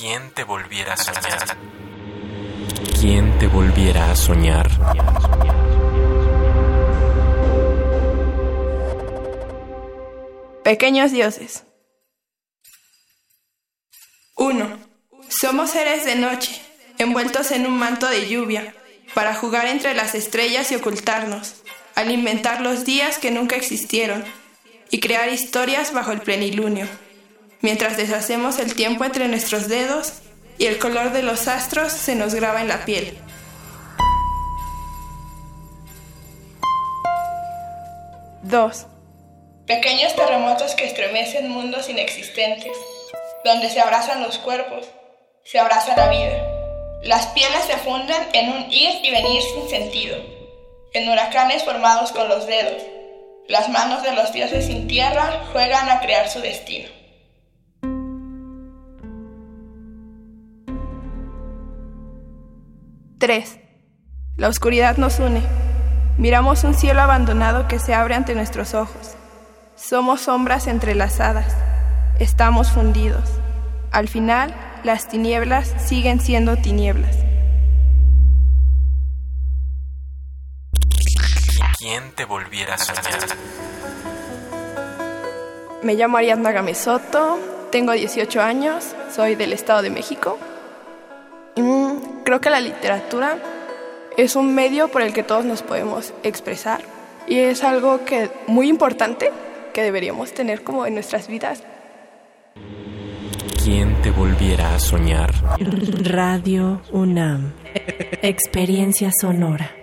¿Quién te volviera a soñar? ¿Quién te volviera a soñar? Pequeños dioses. 1. Somos seres de noche, envueltos en un manto de lluvia, para jugar entre las estrellas y ocultarnos, alimentar los días que nunca existieron y crear historias bajo el plenilunio, mientras deshacemos el tiempo entre nuestros dedos y el color de los astros se nos graba en la piel. Dos. Pequeños terremotos que estremecen mundos inexistentes, donde se abrazan los cuerpos, se abraza la vida. Las pieles se funden en un ir y venir sin sentido, en huracanes formados con los dedos. Las manos de los dioses sin tierra juegan a crear su destino. 3. La oscuridad nos une. Miramos un cielo abandonado que se abre ante nuestros ojos. Somos sombras entrelazadas. Estamos fundidos. Al final, las tinieblas siguen siendo tinieblas. ¿Quién te volviera a soñar? Me llamo Ariadna Gamesoto, tengo 18 años, soy del Estado de México. Creo que la literatura es un medio por el que todos nos podemos expresar y es algo que muy importante que deberíamos tener como en nuestras vidas. ¿Quién te volviera a soñar? Radio UNAM. Experiencia sonora.